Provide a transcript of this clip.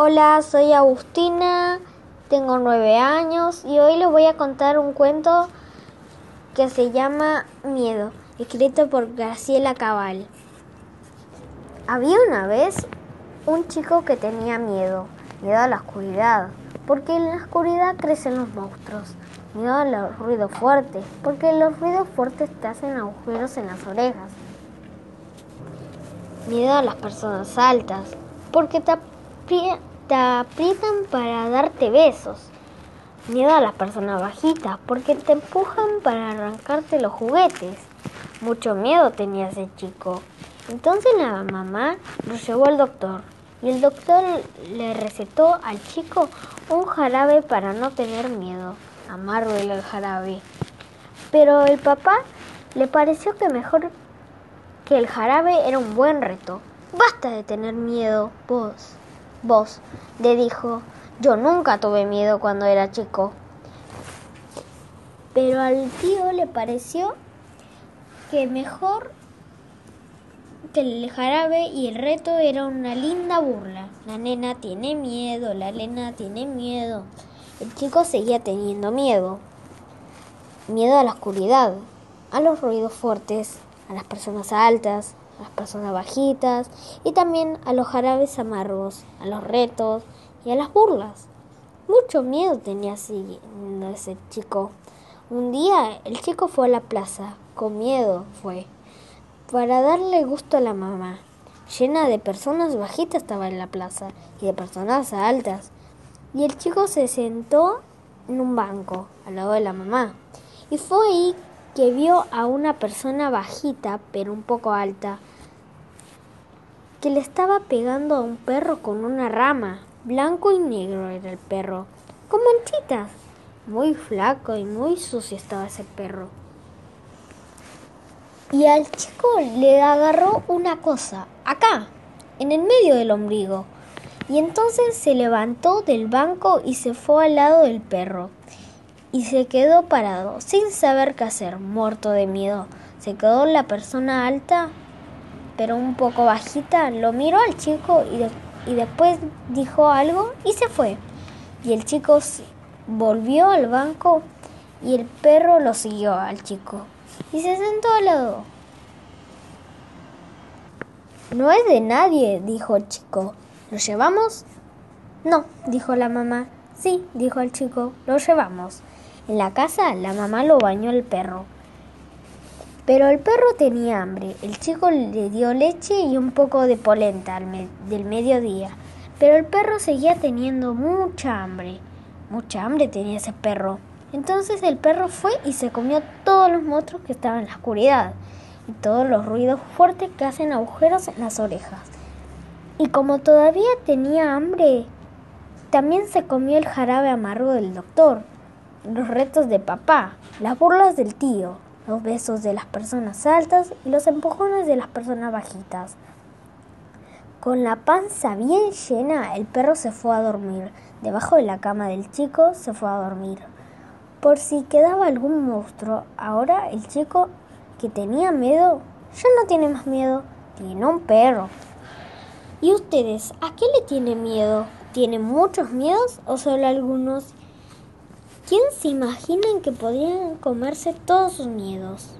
Hola, soy Agustina, tengo nueve años y hoy les voy a contar un cuento que se llama Miedo, escrito por Graciela Cabal. Había una vez un chico que tenía miedo, miedo a la oscuridad, porque en la oscuridad crecen los monstruos, miedo a los ruidos fuertes, porque los ruidos fuertes te hacen agujeros en las orejas, miedo a las personas altas, porque te te aprietan para darte besos. Miedo a las personas bajitas porque te empujan para arrancarte los juguetes. Mucho miedo tenía ese chico. Entonces la mamá lo llevó al doctor y el doctor le recetó al chico un jarabe para no tener miedo. Amargo el jarabe. Pero el papá le pareció que mejor que el jarabe era un buen reto. Basta de tener miedo, vos. Vos, le dijo, yo nunca tuve miedo cuando era chico. Pero al tío le pareció que mejor que el jarabe y el reto era una linda burla. La nena tiene miedo, la nena tiene miedo. El chico seguía teniendo miedo. Miedo a la oscuridad, a los ruidos fuertes, a las personas altas, las personas bajitas y también a los jarabes amargos, a los retos y a las burlas. Mucho miedo tenía ese chico. Un día el chico fue a la plaza, con miedo fue, para darle gusto a la mamá. Llena de personas bajitas estaba en la plaza y de personas altas. Y el chico se sentó en un banco al lado de la mamá. Y fue ahí que vio a una persona bajita, pero un poco alta, que le estaba pegando a un perro con una rama. Blanco y negro era el perro, con manchitas. Muy flaco y muy sucio estaba ese perro. Y al chico le agarró una cosa, acá, en el medio del ombligo. Y entonces se levantó del banco y se fue al lado del perro y se quedó parado, sin saber qué hacer, muerto de miedo. Se quedó la persona alta, pero un poco bajita, lo miró al chico y, y después dijo algo y se fue. Y el chico volvió al banco y el perro lo siguió al chico y se sentó al lado. No es de nadie, dijo el chico. ¿Lo llevamos? No, dijo la mamá. Sí, dijo el chico, lo llevamos. En la casa la mamá lo bañó al perro. Pero el perro tenía hambre. El chico le dio leche y un poco de polenta del mediodía. Pero el perro seguía teniendo mucha hambre. Mucha hambre tenía ese perro. Entonces el perro fue y se comió todos los monstruos que estaban en la oscuridad y todos los ruidos fuertes que hacen agujeros en las orejas. Y como todavía tenía hambre, también se comió el jarabe amargo del doctor los retos de papá, las burlas del tío, los besos de las personas altas y los empujones de las personas bajitas. Con la panza bien llena, el perro se fue a dormir. Debajo de la cama del chico se fue a dormir. Por si quedaba algún monstruo, ahora el chico que tenía miedo ya no tiene más miedo, tiene un perro. ¿Y ustedes a qué le tienen miedo? ¿Tienen muchos miedos o solo algunos? ¿Quién se imaginan que podrían comerse todos sus miedos?